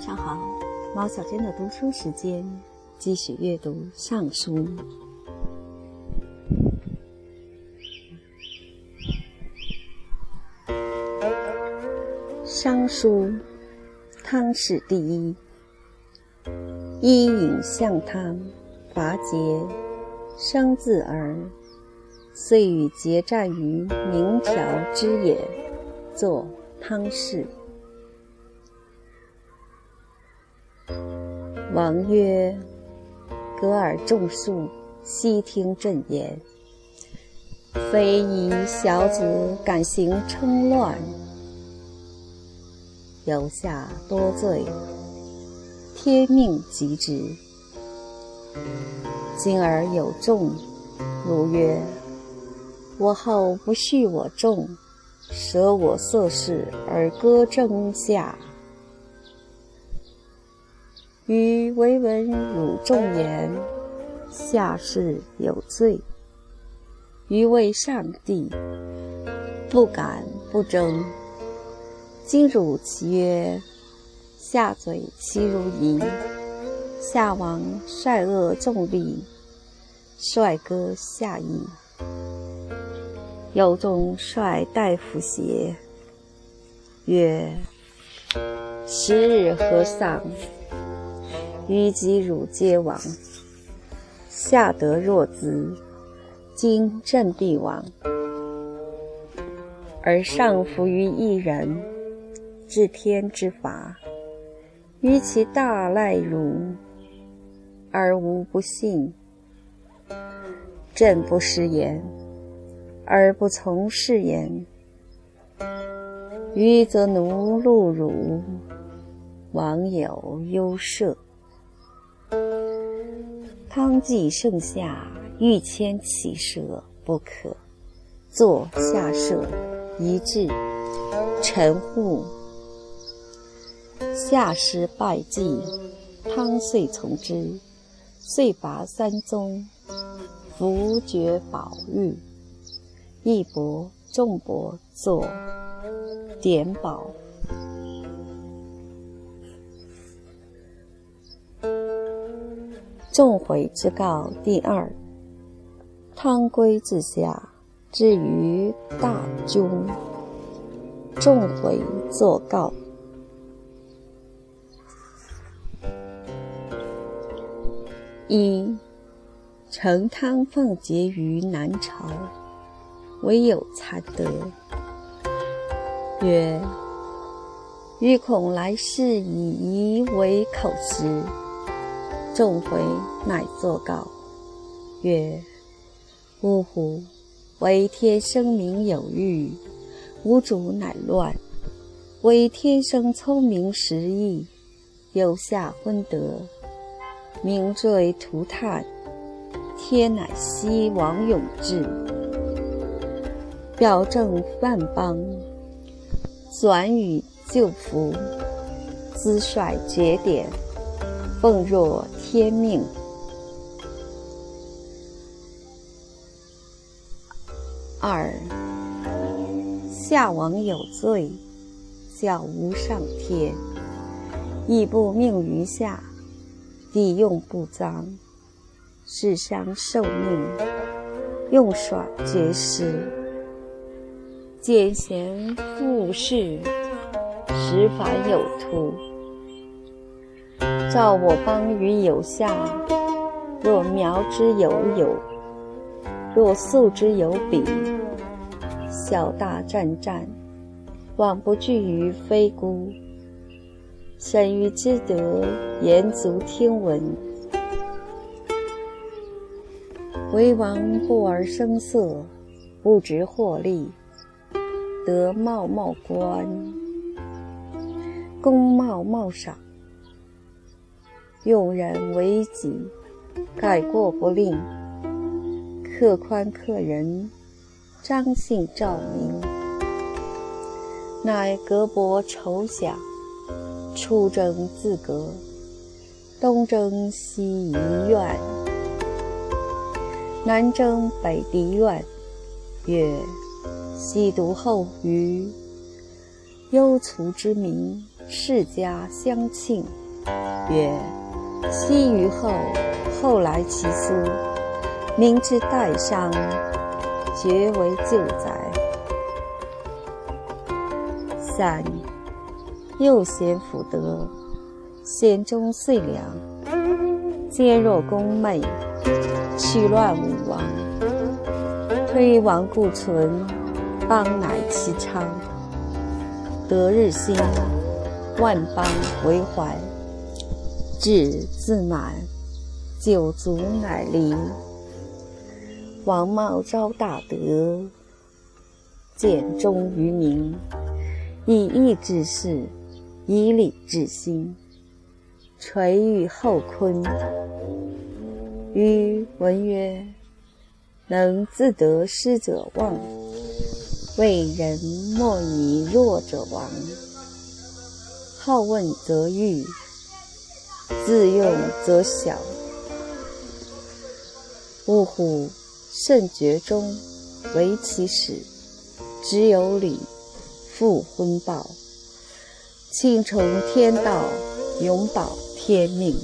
上好，毛小娟的读书时间，继续阅读《尚书》。《尚书》，汤氏第一。伊尹相汤，伐桀，生自儿，遂与桀战于明条之野，作汤氏。王曰：“格尔众庶，悉听朕言。非以小子敢行称乱，犹下多罪，天命及之。今而有众，如曰：我后不恤我众，舍我色事而割征下。”余唯闻汝众言，下士有罪。余为上帝，不敢不争。今汝其曰，下罪其如夷。下王率恶众力，率割下邑。有众率大夫邪？曰：十日何丧？虞及汝皆亡，下德若兹，今朕必亡，而上服于一人，治天之法，于其大赖汝，而无不信。朕不失言，而不从是言，愚则奴戮汝，王有忧涉。汤既盛夏，欲迁其舍，不可。作下舍，一至，臣护。夏师拜祭，汤遂从之。遂拔三宗，伏爵宝玉，一伯众伯作典宝。众悔之告第二。汤归至下，至于大军，众悔作告。一，成汤放桀于南朝，唯有残德。曰：欲恐来世以夷为口实。众回乃作告，曰：“呜呼！为天生民有欲，无主乃乱；为天生聪明识义，有下昏德，名坠涂炭，天乃希王永志，表正万邦，转与救福，资率节典，奉若。”天命。二，夏王有罪，叫无上天，亦不命于下，地用不彰，世相受命，用耍绝食，见贤附士，实反有图。照我邦于有下，若苗之有有，若素之有比，小大战战，往不惧于非孤。神于之德，言足听闻。为王不而声色，不执获利，得茂茂官，功茂茂赏。用人为己，改过不吝，客宽克人，张信照明，乃隔薄筹饷，出征自革，东征西夷怨，南征北狄怨。曰：西毒后虞，幽卒之民，世家相庆，曰：“昔于后，后来其苏，民之代商，绝为旧宅。”三，又贤辅德，贤终遂良，坚若宫妹，取乱武王，推王固存，邦乃其昌。德日新，万邦为怀；志自满，九族乃离。王茂昭大德，建忠于民，以义治世，以礼治心，垂育后坤。余闻曰：能自得失者旺。为人莫以弱者亡，好问则愚，自用则小。呜呼！甚绝中，唯其始，只有礼，复婚报，庆崇天道，永保天命。